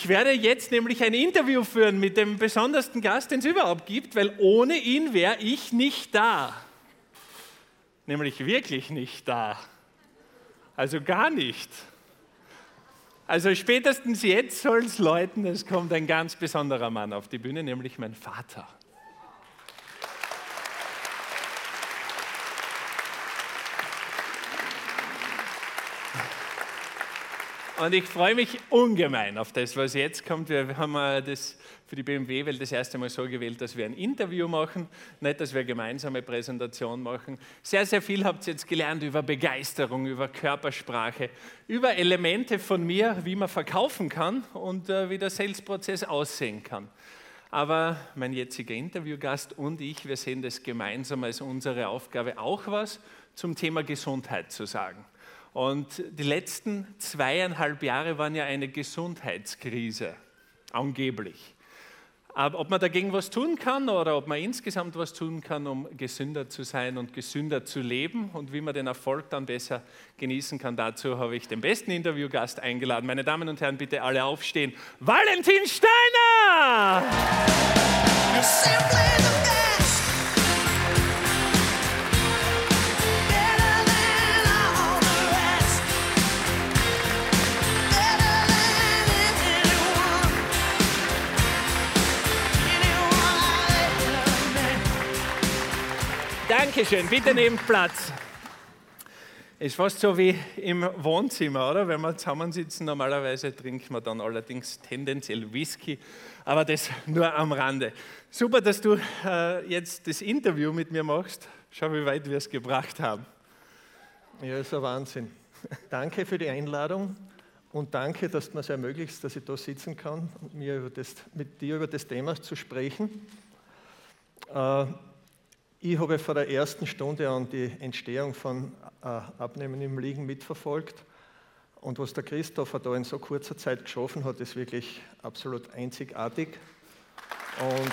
Ich werde jetzt nämlich ein Interview führen mit dem besondersten Gast, den es überhaupt gibt, weil ohne ihn wäre ich nicht da. Nämlich wirklich nicht da. Also gar nicht. Also spätestens jetzt soll es läuten, es kommt ein ganz besonderer Mann auf die Bühne, nämlich mein Vater. Und ich freue mich ungemein auf das, was jetzt kommt. Wir haben das für die BMW-Welt das erste Mal so gewählt, dass wir ein Interview machen, nicht, dass wir gemeinsame Präsentation machen. Sehr, sehr viel habt ihr jetzt gelernt über Begeisterung, über Körpersprache, über Elemente von mir, wie man verkaufen kann und äh, wie der Sales-Prozess aussehen kann. Aber mein jetziger Interviewgast und ich, wir sehen das gemeinsam als unsere Aufgabe, auch was zum Thema Gesundheit zu sagen. Und die letzten zweieinhalb Jahre waren ja eine Gesundheitskrise, angeblich. Aber ob man dagegen was tun kann oder ob man insgesamt was tun kann, um gesünder zu sein und gesünder zu leben und wie man den Erfolg dann besser genießen kann, dazu habe ich den besten Interviewgast eingeladen. Meine Damen und Herren, bitte alle aufstehen. Valentin Steiner! Dankeschön, bitte nehmt Platz. Ist fast so wie im Wohnzimmer, oder? Wenn wir zusammensitzen, normalerweise trinken wir dann allerdings tendenziell Whisky, aber das nur am Rande. Super, dass du äh, jetzt das Interview mit mir machst. Schau, wie weit wir es gebracht haben. Ja, ist ein Wahnsinn. Danke für die Einladung und danke, dass du mir es ermöglicht, dass ich da sitzen kann und mir das, mit dir über das Thema zu sprechen. Äh, ich habe von der ersten Stunde an die Entstehung von äh, Abnehmen im Liegen mitverfolgt. Und was der Christopher da in so kurzer Zeit geschaffen hat, ist wirklich absolut einzigartig. Und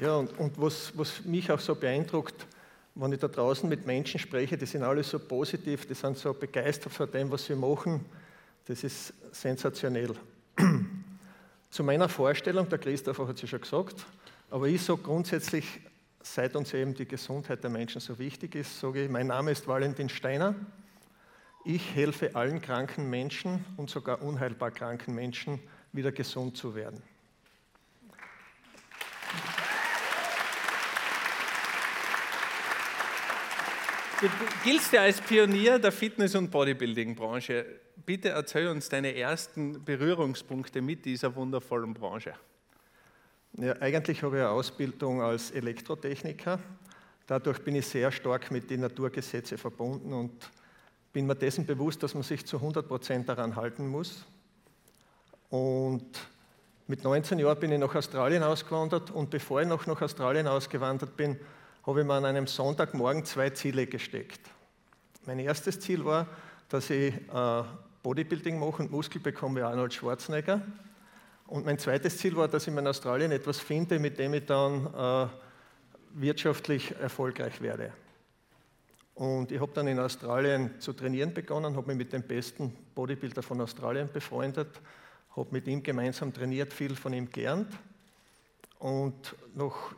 ja, und, und was, was mich auch so beeindruckt, wenn ich da draußen mit Menschen spreche, die sind alle so positiv, die sind so begeistert von dem, was sie machen das ist sensationell. Zu meiner Vorstellung, der Christopher hat es ja schon gesagt, aber ich sage grundsätzlich, seit uns eben die Gesundheit der Menschen so wichtig ist, sage ich, mein Name ist Valentin Steiner. Ich helfe allen kranken Menschen und sogar unheilbar kranken Menschen wieder gesund zu werden. Du giltst ja als Pionier der Fitness- und Bodybuilding-Branche. Bitte erzähl uns deine ersten Berührungspunkte mit dieser wundervollen Branche. Ja, eigentlich habe ich eine Ausbildung als Elektrotechniker. Dadurch bin ich sehr stark mit den Naturgesetzen verbunden und bin mir dessen bewusst, dass man sich zu 100 Prozent daran halten muss. Und mit 19 Jahren bin ich nach Australien ausgewandert und bevor ich noch nach Australien ausgewandert bin, habe ich mir an einem Sonntagmorgen zwei Ziele gesteckt. Mein erstes Ziel war, dass ich äh, Bodybuilding mache und Muskel bekomme wie Arnold Schwarzenegger. Und mein zweites Ziel war, dass ich in Australien etwas finde, mit dem ich dann äh, wirtschaftlich erfolgreich werde. Und ich habe dann in Australien zu trainieren begonnen, habe mich mit dem besten Bodybuilder von Australien befreundet, habe mit ihm gemeinsam trainiert, viel von ihm gelernt. Und noch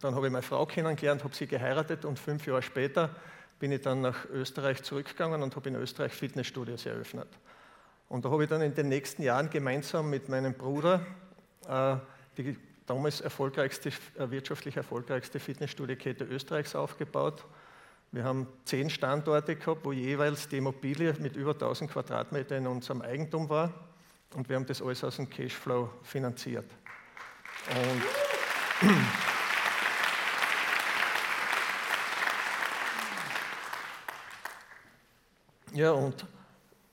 dann habe ich meine Frau kennengelernt, habe sie geheiratet und fünf Jahre später bin ich dann nach Österreich zurückgegangen und habe in Österreich Fitnessstudios eröffnet. Und da habe ich dann in den nächsten Jahren gemeinsam mit meinem Bruder äh, die damals erfolgreichste, äh, wirtschaftlich erfolgreichste Fitnessstudiokette Österreichs aufgebaut. Wir haben zehn Standorte gehabt, wo jeweils die Immobilie mit über 1000 Quadratmetern in unserem Eigentum war. Und wir haben das alles aus dem Cashflow finanziert. Und Ja, und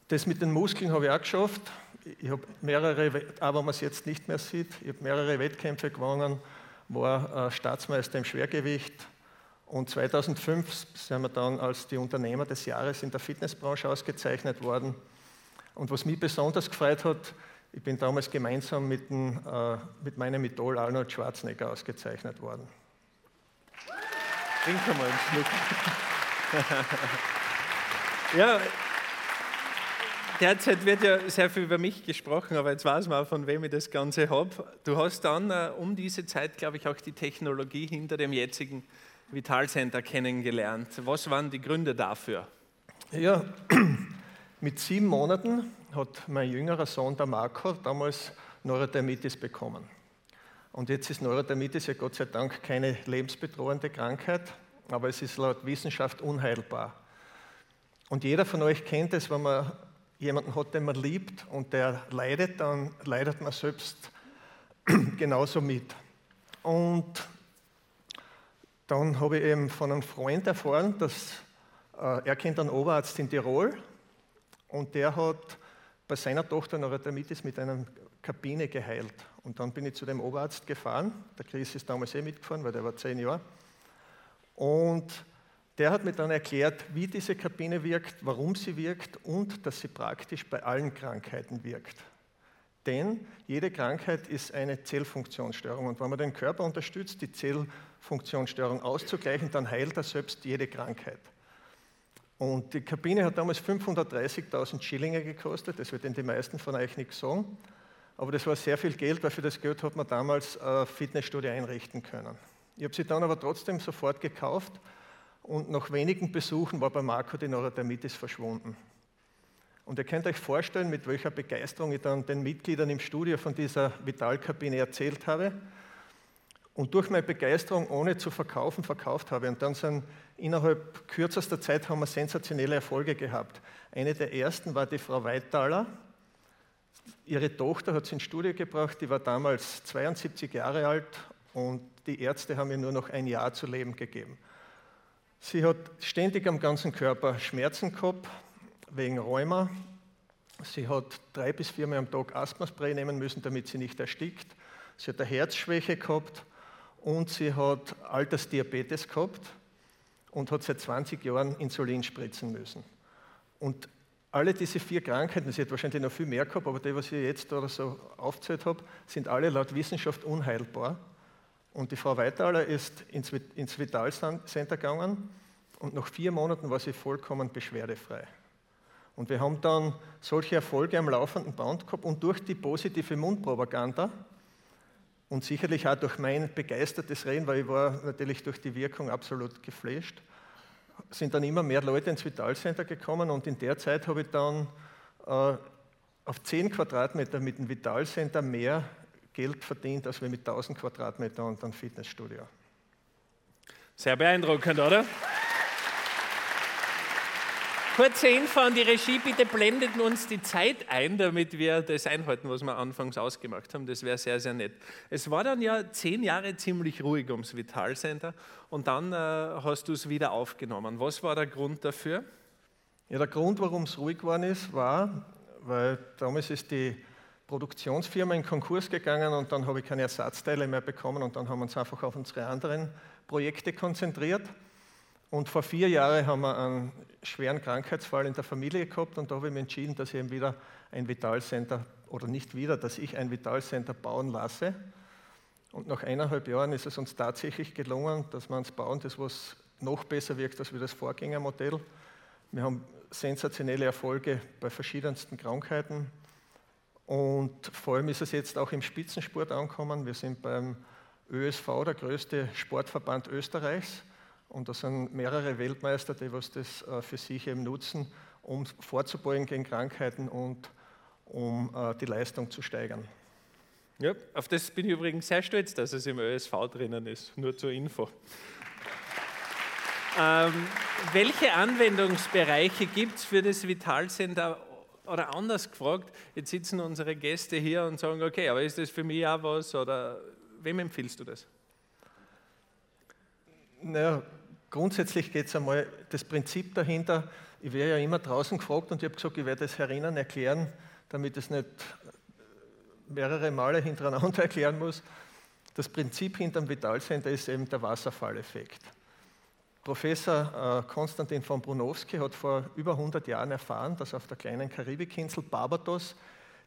das mit den Muskeln habe ich auch geschafft. Ich habe mehrere, auch wenn man es jetzt nicht mehr sieht, ich habe mehrere Wettkämpfe gewonnen, war äh, Staatsmeister im Schwergewicht. Und 2005 sind wir dann als die Unternehmer des Jahres in der Fitnessbranche ausgezeichnet worden. Und was mich besonders gefreut hat, ich bin damals gemeinsam mit, dem, äh, mit meinem Idol Arnold Schwarzenegger ausgezeichnet worden. Trink mal einen Schluck. ja, derzeit wird ja sehr viel über mich gesprochen, aber jetzt weiß man auch, von wem ich das Ganze habe. Du hast dann äh, um diese Zeit, glaube ich, auch die Technologie hinter dem jetzigen Vital Center kennengelernt. Was waren die Gründe dafür? Ja, mit sieben Monaten hat mein jüngerer Sohn, der Marco, damals Neurodermitis bekommen. Und jetzt ist Neurodermitis ja Gott sei Dank keine lebensbedrohende Krankheit, aber es ist laut Wissenschaft unheilbar. Und jeder von euch kennt es, wenn man jemanden hat, den man liebt und der leidet, dann leidet man selbst genauso mit. Und dann habe ich eben von einem Freund erfahren, dass äh, er kennt einen Oberarzt in Tirol und der hat bei seiner Tochter Neurodermitis mit einer Kabine geheilt. Und dann bin ich zu dem Oberarzt gefahren. Der Chris ist damals eh mitgefahren, weil der war zehn Jahre. Und der hat mir dann erklärt, wie diese Kabine wirkt, warum sie wirkt und dass sie praktisch bei allen Krankheiten wirkt. Denn jede Krankheit ist eine Zellfunktionsstörung. Und wenn man den Körper unterstützt, die Zellfunktionsstörung auszugleichen, dann heilt er selbst jede Krankheit. Und die Kabine hat damals 530.000 Schillinge gekostet. Das wird den die meisten von euch nicht sagen. Aber das war sehr viel Geld, weil für das Geld hat man damals eine Fitnessstudio einrichten können. Ich habe sie dann aber trotzdem sofort gekauft und nach wenigen Besuchen war bei Marco die Neurodermitis verschwunden. Und ihr könnt euch vorstellen, mit welcher Begeisterung ich dann den Mitgliedern im Studio von dieser Vitalkabine erzählt habe und durch meine Begeisterung ohne zu verkaufen verkauft habe. Und dann sind innerhalb kürzester Zeit haben wir sensationelle Erfolge gehabt. Eine der ersten war die Frau Weitaler. Ihre Tochter hat sie ins Studio gebracht, die war damals 72 Jahre alt und die Ärzte haben ihr nur noch ein Jahr zu leben gegeben. Sie hat ständig am ganzen Körper Schmerzen gehabt, wegen Rheuma. Sie hat drei bis viermal am Tag Asthmaspray nehmen müssen, damit sie nicht erstickt. Sie hat eine Herzschwäche gehabt und sie hat Altersdiabetes gehabt und hat seit 20 Jahren Insulin spritzen müssen. Und alle diese vier Krankheiten, sie hat wahrscheinlich noch viel mehr gehabt, aber die, was ich jetzt oder so aufgezählt habe, sind alle laut Wissenschaft unheilbar. Und die Frau Weitaler ist ins, ins Vital Center gegangen und nach vier Monaten war sie vollkommen beschwerdefrei. Und wir haben dann solche Erfolge am laufenden Band gehabt und durch die positive Mundpropaganda und sicherlich auch durch mein begeistertes Reden, weil ich war natürlich durch die Wirkung absolut geflasht, sind dann immer mehr Leute ins Vital Center gekommen und in der Zeit habe ich dann äh, auf 10 Quadratmeter mit dem Vital Center mehr Geld verdient, als wir mit 1000 Quadratmetern und einem Fitnessstudio. Sehr beeindruckend, oder? Kurze Info an die Regie, bitte blendet uns die Zeit ein, damit wir das einhalten, was wir anfangs ausgemacht haben. Das wäre sehr, sehr nett. Es war dann ja zehn Jahre ziemlich ruhig ums Vital Center und dann äh, hast du es wieder aufgenommen. Was war der Grund dafür? Ja, der Grund, warum es ruhig geworden ist, war, weil damals ist die Produktionsfirma in Konkurs gegangen und dann habe ich keine Ersatzteile mehr bekommen und dann haben wir uns einfach auf unsere anderen Projekte konzentriert. Und vor vier Jahren haben wir einen schweren Krankheitsfall in der Familie gehabt und da habe ich mich entschieden, dass ich eben wieder ein Vitalcenter oder nicht wieder, dass ich ein Vitalcenter bauen lasse. Und nach eineinhalb Jahren ist es uns tatsächlich gelungen, dass wir uns bauen, das was noch besser wirkt als wie das Vorgängermodell. Wir haben sensationelle Erfolge bei verschiedensten Krankheiten. Und vor allem ist es jetzt auch im Spitzensport angekommen. Wir sind beim ÖSV, der größte Sportverband Österreichs. Und da sind mehrere Weltmeister, die was das äh, für sich eben nutzen, um vorzubeugen gegen Krankheiten und um äh, die Leistung zu steigern. Ja, auf das bin ich übrigens sehr stolz, dass es im ÖSV drinnen ist, nur zur Info. Ähm, welche Anwendungsbereiche gibt es für das Vitalcenter oder anders gefragt, jetzt sitzen unsere Gäste hier und sagen, okay, aber ist das für mich auch was oder wem empfiehlst du das? Naja, grundsätzlich geht es einmal, das Prinzip dahinter, ich werde ja immer draußen gefragt und ich habe gesagt, ich werde es herinnen erklären, damit es nicht mehrere Male hintereinander erklären muss. Das Prinzip hinter dem Vitalcenter ist eben der Wasserfalleffekt. Professor äh, Konstantin von Brunowski hat vor über 100 Jahren erfahren, dass auf der kleinen Karibikinsel Barbados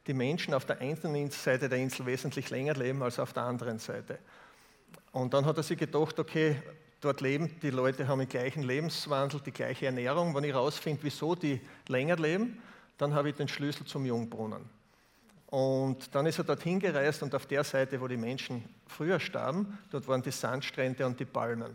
die Menschen auf der einen Seite der Insel wesentlich länger leben als auf der anderen Seite. Und dann hat er sich gedacht, okay, Dort leben die Leute, haben den gleichen Lebenswandel, die gleiche Ernährung. Wenn ich herausfinde, wieso die länger leben, dann habe ich den Schlüssel zum Jungbrunnen. Und dann ist er dorthin gereist und auf der Seite, wo die Menschen früher starben, dort waren die Sandstrände und die Palmen.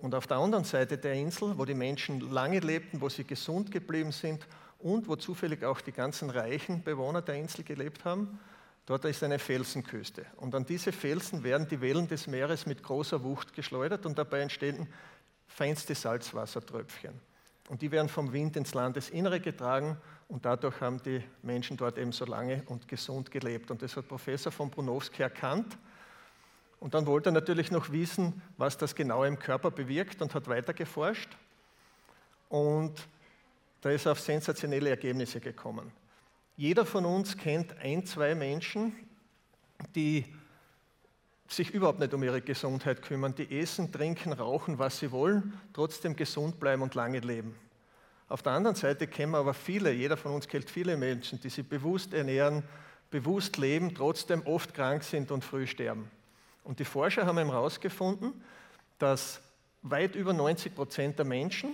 Und auf der anderen Seite der Insel, wo die Menschen lange lebten, wo sie gesund geblieben sind und wo zufällig auch die ganzen reichen Bewohner der Insel gelebt haben, dort ist eine Felsenküste. Und an diese Felsen werden die Wellen des Meeres mit großer Wucht geschleudert und dabei entstehen feinste Salzwassertröpfchen. Und die werden vom Wind ins Landesinnere getragen und dadurch haben die Menschen dort eben so lange und gesund gelebt. Und das hat Professor von Brunowski erkannt. Und dann wollte er natürlich noch wissen, was das genau im Körper bewirkt und hat weiter geforscht. Und da ist er auf sensationelle Ergebnisse gekommen. Jeder von uns kennt ein, zwei Menschen, die sich überhaupt nicht um ihre Gesundheit kümmern, die essen, trinken, rauchen, was sie wollen, trotzdem gesund bleiben und lange leben. Auf der anderen Seite kennen wir aber viele, jeder von uns kennt viele Menschen, die sich bewusst ernähren, bewusst leben, trotzdem oft krank sind und früh sterben. Und die Forscher haben herausgefunden, dass weit über 90 Prozent der Menschen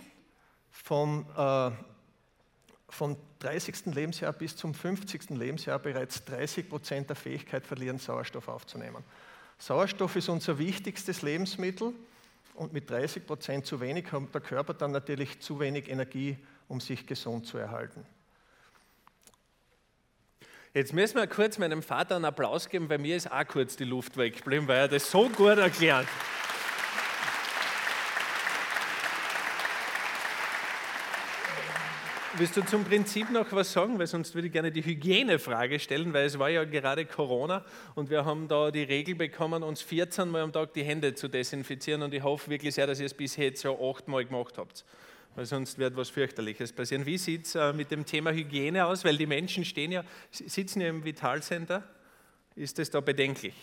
vom, äh, vom 30. Lebensjahr bis zum 50. Lebensjahr bereits 30 Prozent der Fähigkeit verlieren, Sauerstoff aufzunehmen. Sauerstoff ist unser wichtigstes Lebensmittel und mit 30 Prozent zu wenig hat der Körper dann natürlich zu wenig Energie, um sich gesund zu erhalten. Jetzt müssen wir kurz meinem Vater einen Applaus geben, weil mir ist auch kurz die Luft weggeblieben, weil er das so gut erklärt. Willst du zum Prinzip noch was sagen? Weil sonst würde ich gerne die Hygienefrage stellen, weil es war ja gerade Corona und wir haben da die Regel bekommen, uns 14 Mal am Tag die Hände zu desinfizieren und ich hoffe wirklich sehr, dass ihr es bisher jetzt so acht Mal gemacht habt. Weil sonst wird was fürchterliches passieren. Wie sieht es äh, mit dem Thema Hygiene aus? Weil die Menschen stehen ja, sitzen ja im Vitalcenter. Ist das da bedenklich?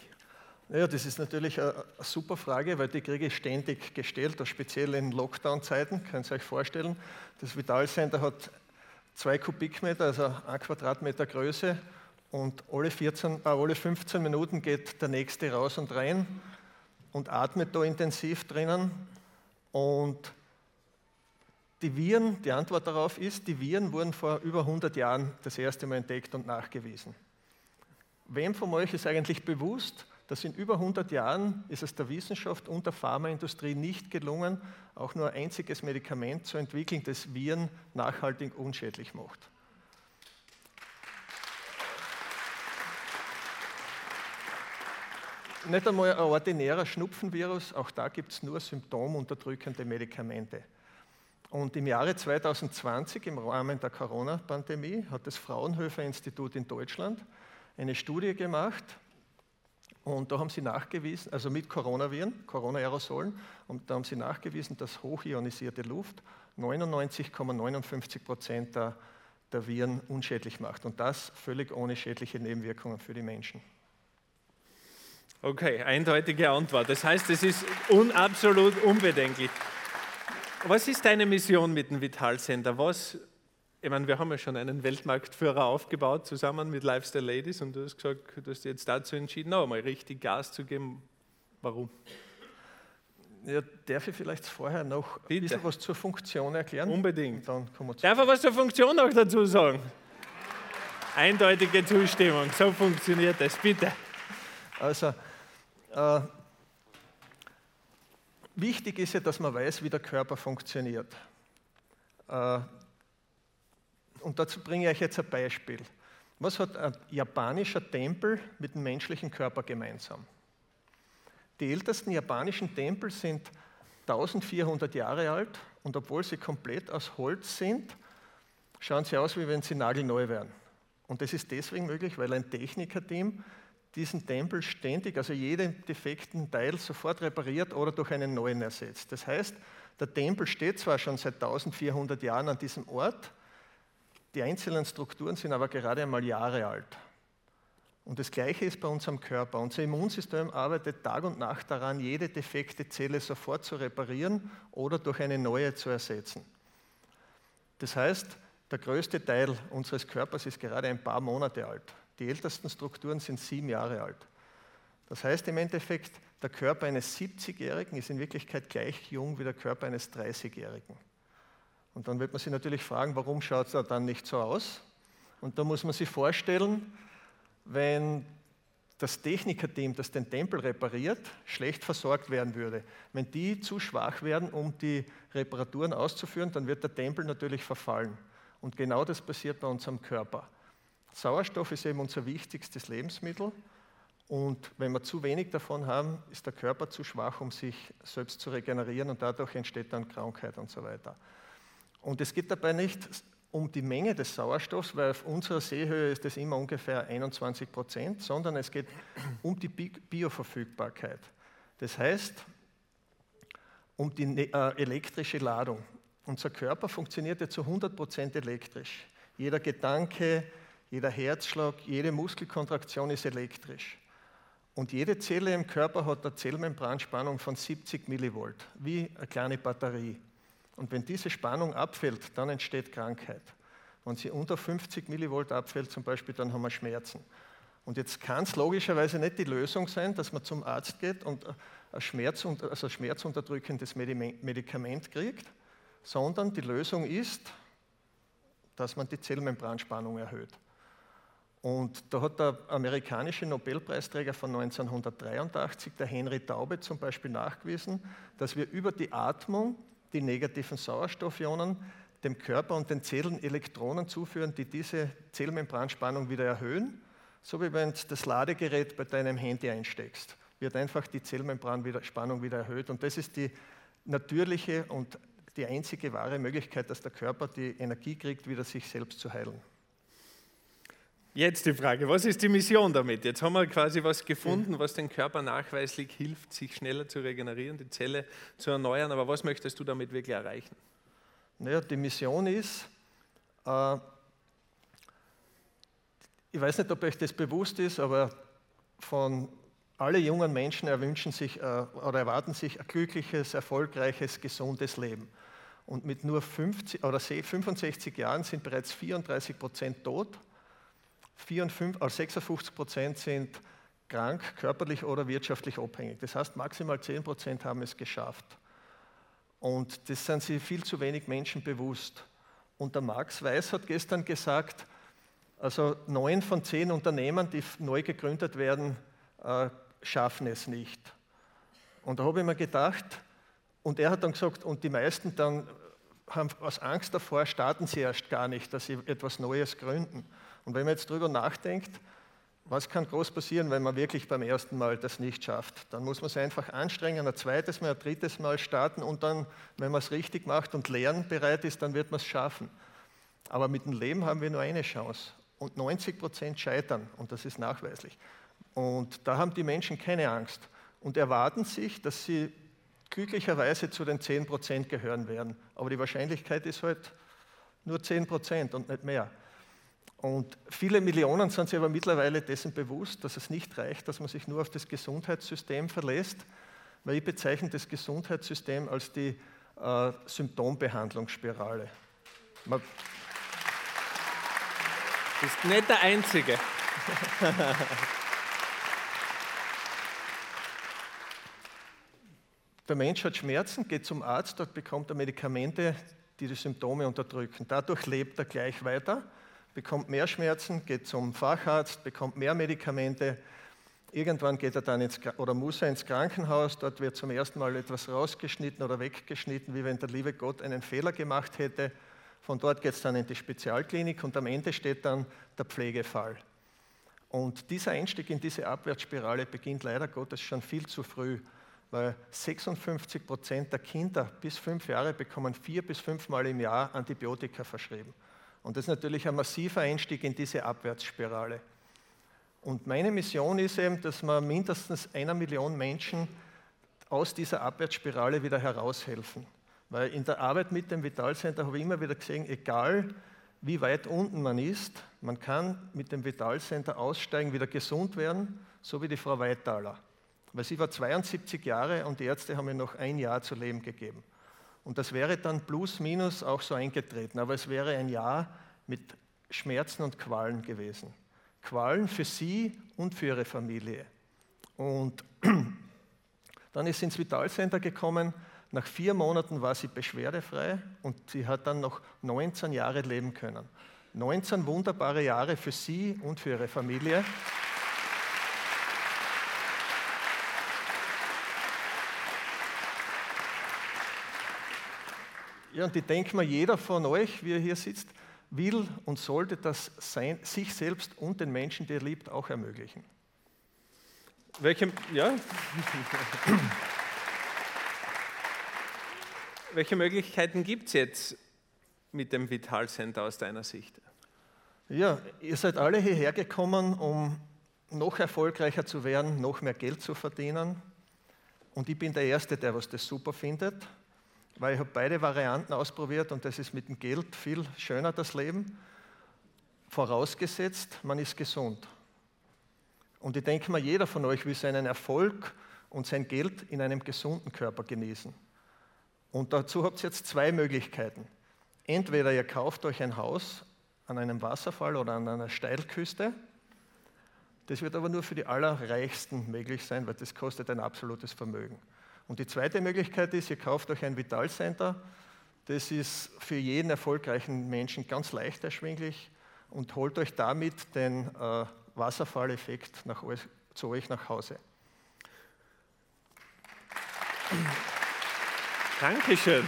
Ja, das ist natürlich eine, super Frage, weil die kriege ich ständig gestellt, speziell in Lockdown-Zeiten, könnt ihr euch vorstellen. Das Vitalcenter hat zwei Kubikmeter, also ein Quadratmeter Größe und alle, 14, äh, alle 15 Minuten geht der nächste raus und rein und atmet da intensiv drinnen. Und die Viren, die Antwort darauf ist, die Viren wurden vor über 100 Jahren das erste Mal entdeckt und nachgewiesen. Wem von euch ist eigentlich bewusst, dass in über 100 Jahren ist es der Wissenschaft und der Pharmaindustrie nicht gelungen, auch nur ein einziges Medikament zu entwickeln, das Viren nachhaltig unschädlich macht. Nicht einmal ein ordinärer Schnupfenvirus, auch da gibt es nur symptomunterdrückende Medikamente. Und im Jahre 2020, im Rahmen der Corona-Pandemie, hat das Fraunhofer Institut in Deutschland eine Studie gemacht, und da haben sie nachgewiesen, also mit Coronaviren, Corona-Aerosolen, und da haben sie nachgewiesen, dass hochionisierte Luft 99,59 Prozent der, der Viren unschädlich macht. Und das völlig ohne schädliche Nebenwirkungen für die Menschen. Okay, eindeutige Antwort. Das heißt, es ist un absolut unbedenklich. Was ist deine Mission mit dem Vitalcenter? Was ich meine, wir haben ja schon einen Weltmarktführer aufgebaut, zusammen mit Lifestyle Ladies, und du hast gesagt, du hast jetzt dazu entschieden, noch einmal richtig Gas zu geben. Warum? Ja, darf ich vielleicht vorher noch Bitte. ein bisschen was zur Funktion erklären? Unbedingt. Dann darf ich was zur Funktion noch dazu sagen? Eindeutige Zustimmung, so funktioniert das, bitte. Also, äh, wichtig ist ja, dass man weiß, wie der Körper funktioniert. Äh, und dazu bringe ich euch jetzt ein Beispiel. Was hat ein japanischer Tempel mit dem menschlichen Körper gemeinsam? Die ältesten japanischen Tempel sind 1400 Jahre alt und obwohl sie komplett aus Holz sind, schauen sie aus, wie wenn sie nagelneu wären. Und das ist deswegen möglich, weil ein Technikerteam diesen Tempel ständig, also jeden defekten Teil sofort repariert oder durch einen neuen ersetzt. Das heißt, der Tempel steht zwar schon seit 1400 Jahren an diesem Ort, die einzelnen Strukturen sind aber gerade einmal Jahre alt. Und das Gleiche ist bei unserem Körper. Unser Immunsystem arbeitet Tag und Nacht daran, jede defekte Zelle sofort zu reparieren oder durch eine neue zu ersetzen. Das heißt, der größte Teil unseres Körpers ist gerade ein paar Monate alt. Die ältesten Strukturen sind sieben Jahre alt. Das heißt im Endeffekt, der Körper eines 70-Jährigen ist in Wirklichkeit gleich jung wie der Körper eines 30-Jährigen. Und dann wird man sich natürlich fragen, warum schaut er dann nicht so aus? Und da muss man sich vorstellen, wenn das Technikerteam, das den Tempel repariert, schlecht versorgt werden würde. Wenn die zu schwach werden, um die Reparaturen auszuführen, dann wird der Tempel natürlich verfallen. Und genau das passiert bei unserem Körper. Sauerstoff ist eben unser wichtigstes Lebensmittel. Und wenn wir zu wenig davon haben, ist der Körper zu schwach, um sich selbst zu regenerieren und dadurch entsteht dann Krankheit und so weiter. Und es geht dabei nicht um die Menge des Sauerstoffs, weil auf unserer Seehöhe ist es immer ungefähr 21 Prozent, sondern es geht um die Bioverfügbarkeit. Das heißt, um die ne-, äh, elektrische Ladung. Unser Körper funktioniert ja zu 100 Prozent elektrisch. Jeder Gedanke, jeder Herzschlag, jede Muskelkontraktion ist elektrisch. Und jede Zelle im Körper hat eine Zellmembranspannung von 70 Millivolt, wie eine kleine Batterie. Und wenn diese Spannung abfällt, dann entsteht Krankheit. Wenn sie unter 50 Millivolt abfällt zum Beispiel, dann haben wir Schmerzen. Und jetzt kann es logischerweise nicht die Lösung sein, dass man zum Arzt geht und ein, Schmerz, also ein schmerzunterdrückendes Medikament kriegt, sondern die Lösung ist, dass man die Zellmembranspannung erhöht. Und da hat der amerikanische Nobelpreisträger von 1983, der Henry Taube, zum Beispiel nachgewiesen, dass wir über die Atmung die negativen Sauerstoffionen dem Körper und den Zellen Elektronen zuführen, die diese Zellmembranspannung wieder erhöhen, so wie wenn du das Ladegerät bei deinem Handy einsteckst, wird einfach die Zellmembranspannung wieder erhöht. Und das ist die natürliche und die einzige wahre Möglichkeit, dass der Körper die Energie kriegt, wieder sich selbst zu heilen. Jetzt die Frage, was ist die Mission damit? Jetzt haben wir quasi was gefunden, was den Körper nachweislich hilft, sich schneller zu regenerieren, die Zelle zu erneuern. Aber was möchtest du damit wirklich erreichen? Naja, die Mission ist, äh, ich weiß nicht, ob euch das bewusst ist, aber von alle jungen Menschen erwünschen sich äh, oder erwarten sich ein glückliches, erfolgreiches, gesundes Leben. Und mit nur 50, oder 65 Jahren sind bereits 34 Prozent tot 54, also 56 Prozent sind krank, körperlich oder wirtschaftlich abhängig. Das heißt, maximal 10 Prozent haben es geschafft. Und das sind sich viel zu wenig Menschen bewusst. Und der Max Weiß hat gestern gesagt, also neun von zehn Unternehmen, die neu gegründet werden, äh, schaffen es nicht. Und da habe ich mir gedacht, und er hat dann gesagt, und die meisten dann haben aus Angst davor, starten sie erst gar nicht, dass sie etwas Neues gründen. Und wenn man jetzt darüber nachdenkt, was kann groß passieren, wenn man wirklich beim ersten Mal das nicht schafft? Dann muss man sich einfach anstrengen, ein zweites Mal, ein drittes Mal starten und dann, wenn man es richtig macht und lernbereit ist, dann wird man es schaffen. Aber mit dem Leben haben wir nur eine Chance. Und 90 Prozent scheitern, und das ist nachweislich. Und da haben die Menschen keine Angst und erwarten sich, dass sie glücklicherweise zu den 10 Prozent gehören werden. Aber die Wahrscheinlichkeit ist halt nur 10 Prozent und nicht mehr. Und viele Millionen sind sich aber mittlerweile dessen bewusst, dass es nicht reicht, dass man sich nur auf das Gesundheitssystem verlässt, weil ich bezeichne das Gesundheitssystem als die äh, Symptombehandlungsspirale. Man bist nicht der Einzige. der Mensch hat Schmerzen, geht zum Arzt, dort bekommt er Medikamente, die die Symptome unterdrücken. Dadurch lebt er gleich weiter bekommt mehr Schmerzen, geht zum Facharzt, bekommt mehr Medikamente. Irgendwann geht er dann ins, oder muss er ins Krankenhaus, dort wird zum ersten Mal etwas rausgeschnitten oder weggeschnitten, wie wenn der liebe Gott einen Fehler gemacht hätte. Von dort geht es dann in die Spezialklinik und am Ende steht dann der Pflegefall. Und dieser Einstieg in diese Abwärtsspirale beginnt leider Gottes schon viel zu früh, weil 56 Prozent der Kinder bis fünf Jahre bekommen vier bis fünfmal im Jahr Antibiotika verschrieben. Und das ist natürlich ein massiver Einstieg in diese Abwärtsspirale. Und meine Mission ist eben, dass wir mindestens einer Million Menschen aus dieser Abwärtsspirale wieder heraushelfen. Weil in der Arbeit mit dem Vitalcenter habe ich immer wieder gesehen, egal wie weit unten man ist, man kann mit dem Vitalcenter aussteigen, wieder gesund werden, so wie die Frau Weitaler. Weil sie war 72 Jahre und die Ärzte haben ihr noch ein Jahr zu leben gegeben. Und das wäre dann plus minus auch so eingetreten, aber es wäre ein Jahr mit Schmerzen und Qualen gewesen. Qualen für sie und für ihre Familie. Und Dann ist sie ins Vitalcenter gekommen. Nach vier Monaten war sie beschwerdefrei und sie hat dann noch 19 Jahre leben können. 19 wunderbare Jahre für sie und für ihre Familie. Ja, und ich denke mal, jeder von euch, wie er hier sitzt, will und sollte das sein, sich selbst und den Menschen, die er liebt, auch ermöglichen. Welche, ja? Welche Möglichkeiten gibt es jetzt mit dem Vital Center aus deiner Sicht? Ja, ihr seid alle hierher gekommen, um noch erfolgreicher zu werden, noch mehr Geld zu verdienen. Und ich bin der Erste, der was das super findet weil ich habe beide Varianten ausprobiert und das ist mit dem Geld viel schöner, das Leben. Vorausgesetzt, man ist gesund. Und ich denke mal, jeder von euch will seinen Erfolg und sein Geld in einem gesunden Körper genießen. Und dazu habt ihr jetzt zwei Möglichkeiten. Entweder ihr kauft euch ein Haus an einem Wasserfall oder an einer Steilküste. Das wird aber nur für die Allerreichsten möglich sein, weil das kostet ein absolutes Vermögen. Und die zweite Möglichkeit ist, ihr kauft euch ein Vitalcenter. Das ist für jeden erfolgreichen Menschen ganz leicht erschwinglich und holt euch damit den äh, Wasserfalleffekt nach, zu euch nach Hause. Dankeschön.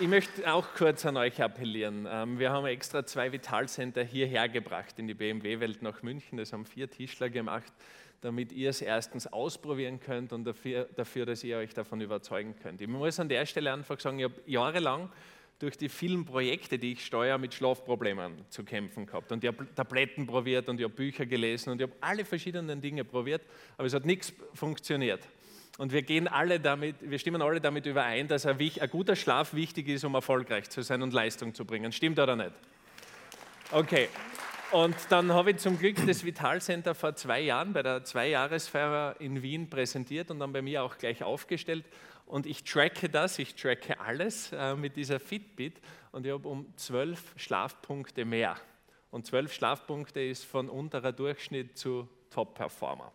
Ich möchte auch kurz an euch appellieren. Ähm, wir haben extra zwei Vitalcenter hierher gebracht in die BMW-Welt nach München. Das haben vier Tischler gemacht damit ihr es erstens ausprobieren könnt und dafür, dafür, dass ihr euch davon überzeugen könnt. Ich muss an der Stelle einfach sagen, ich habe jahrelang durch die vielen Projekte, die ich steuere, mit Schlafproblemen zu kämpfen gehabt. Und ich habe Tabletten probiert und ich habe Bücher gelesen und ich habe alle verschiedenen Dinge probiert, aber es hat nichts funktioniert. Und wir gehen alle damit, wir stimmen alle damit überein, dass ein, ein guter Schlaf wichtig ist, um erfolgreich zu sein und Leistung zu bringen. Stimmt oder nicht? Okay, und dann habe ich zum Glück das Vitalcenter vor zwei Jahren bei der Zweijahresfeier in Wien präsentiert und dann bei mir auch gleich aufgestellt. Und ich tracke das, ich tracke alles äh, mit dieser Fitbit und ich habe um zwölf Schlafpunkte mehr. Und zwölf Schlafpunkte ist von unterer Durchschnitt zu Top-Performer.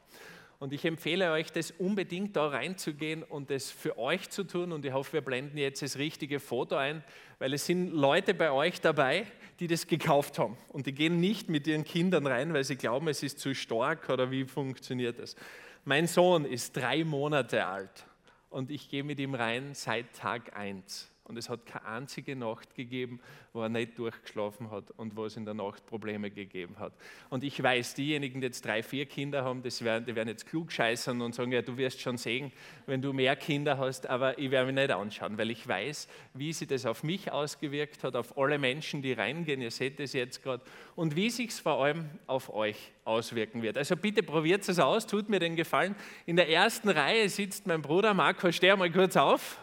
Und ich empfehle euch, das unbedingt da reinzugehen und das für euch zu tun. Und ich hoffe, wir blenden jetzt das richtige Foto ein, weil es sind Leute bei euch dabei, die das gekauft haben. Und die gehen nicht mit ihren Kindern rein, weil sie glauben, es ist zu stark oder wie funktioniert das. Mein Sohn ist drei Monate alt und ich gehe mit ihm rein seit Tag 1. Und es hat keine einzige Nacht gegeben, wo er nicht durchgeschlafen hat und wo es in der Nacht Probleme gegeben hat. Und ich weiß, diejenigen, die jetzt drei, vier Kinder haben, das werden, die werden jetzt klug scheißern und sagen, ja, du wirst schon sehen, wenn du mehr Kinder hast, aber ich werde mich nicht anschauen, weil ich weiß, wie sich das auf mich ausgewirkt hat, auf alle Menschen, die reingehen, ihr seht es jetzt gerade, und wie sich es vor allem auf euch auswirken wird. Also bitte probiert es aus, tut mir den Gefallen. In der ersten Reihe sitzt mein Bruder Marco, steh mal kurz auf.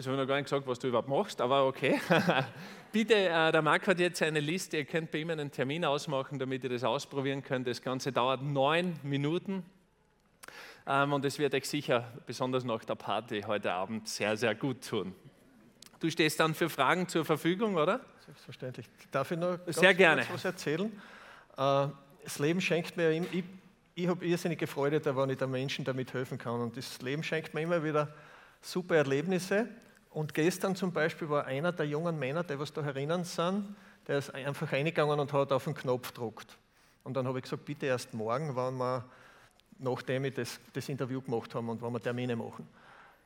Ich habe noch gar nicht gesagt, was du überhaupt machst, aber okay. Bitte, äh, der Marc hat jetzt eine Liste, ihr könnt bei ihm einen Termin ausmachen, damit ihr das ausprobieren könnt. Das Ganze dauert neun Minuten ähm, und es wird euch sicher, besonders nach der Party heute Abend, sehr, sehr gut tun. Du stehst dann für Fragen zur Verfügung, oder? Selbstverständlich. Darf ich noch sehr gerne. was erzählen? Äh, das Leben schenkt mir, ich, ich habe irrsinnige Freude da, wenn ich den Menschen damit helfen kann. Und das Leben schenkt mir immer wieder super Erlebnisse. Und gestern zum Beispiel war einer der jungen Männer, die was da herinnen sind, der ist einfach reingegangen und hat auf den Knopf gedruckt. Und dann habe ich gesagt, bitte erst morgen, wenn wir, nachdem wir das, das Interview gemacht haben und wenn wir Termine machen.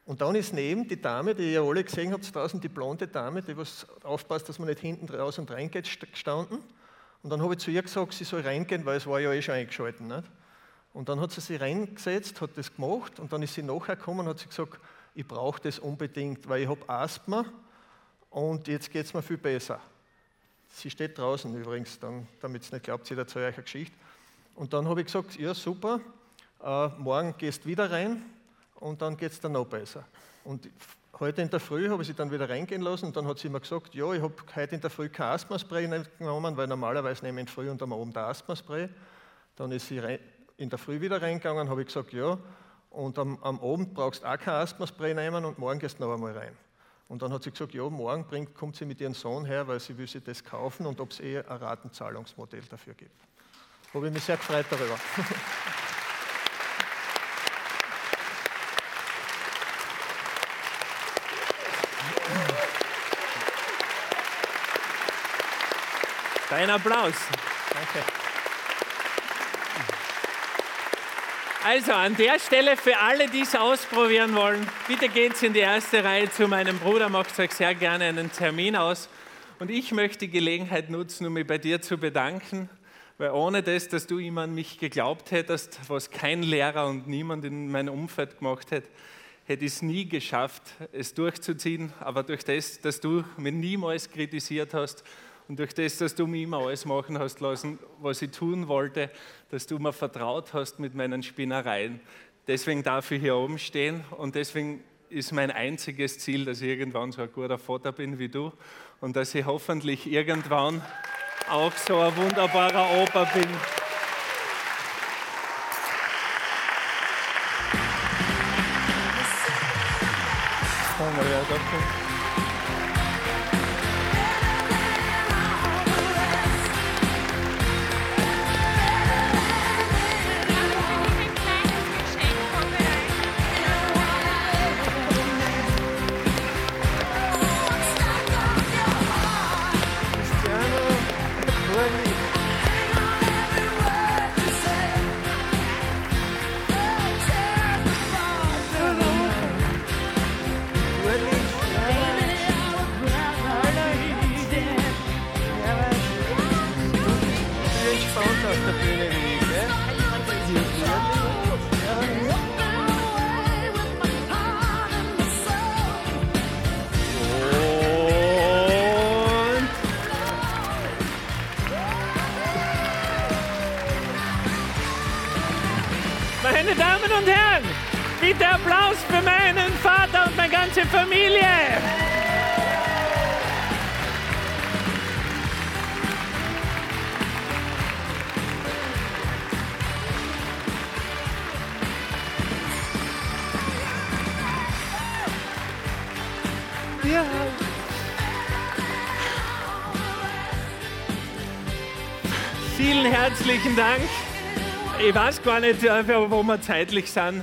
Und dann ist neben die Dame, die ihr alle gesehen habt draußen, die blonde Dame, die was aufpasst, dass man nicht hinten raus und reingeht, gestanden. Und dann habe ich zu ihr gesagt, sie soll reingehen, weil es war ja eh schon eingeschaltet. Nicht? Und dann hat sie sich reingesetzt, hat das gemacht und dann ist sie nachher gekommen und hat sie gesagt, ich brauche das unbedingt, weil ich habe Asthma und jetzt geht es mir viel besser. Sie steht draußen übrigens, damit es nicht glaubt, sie erzählt euch eine Geschichte. Und dann habe ich gesagt, ja super, äh, morgen gehst du wieder rein und dann geht es dann noch besser. Und heute in der Früh habe ich sie dann wieder reingehen lassen und dann hat sie mir gesagt, ja, ich habe heute in der Früh kein Asthma-Spray genommen, weil normalerweise nehme ich in Früh und am Abend Asthma-Spray. Dann ist sie in der Früh wieder reingegangen, habe ich gesagt, ja, und am, am Abend brauchst du auch kein Asthma-Spray nehmen und morgen gehst du noch einmal rein. Und dann hat sie gesagt, ja, morgen bringt, kommt sie mit ihrem Sohn her, weil sie will sich das kaufen und ob es eh ein Ratenzahlungsmodell dafür gibt. Habe ich mich sehr gefreut darüber. Dein Applaus. Danke. Also an der Stelle für alle, die es ausprobieren wollen, bitte geht in die erste Reihe zu meinem Bruder, macht euch sehr gerne einen Termin aus. Und ich möchte die Gelegenheit nutzen, um mich bei dir zu bedanken, weil ohne das, dass du ihm an mich geglaubt hättest, was kein Lehrer und niemand in meinem Umfeld gemacht hätte, hätte ich es nie geschafft, es durchzuziehen. Aber durch das, dass du mich niemals kritisiert hast und durch das, dass du mir immer alles machen hast lassen, was ich tun wollte, dass du mir vertraut hast mit meinen Spinnereien. Deswegen darf ich hier oben stehen und deswegen ist mein einziges Ziel, dass ich irgendwann so ein guter Vater bin wie du und dass ich hoffentlich irgendwann auch so ein wunderbarer Opa bin. Danke. Meine Damen und Herren, bitte Applaus für meinen Vater und meine ganze Familie. Herzlichen Dank. Ich weiß gar nicht, äh, wo wir zeitlich sind.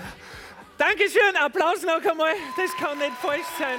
Dankeschön, Applaus noch einmal. Das kann nicht falsch sein.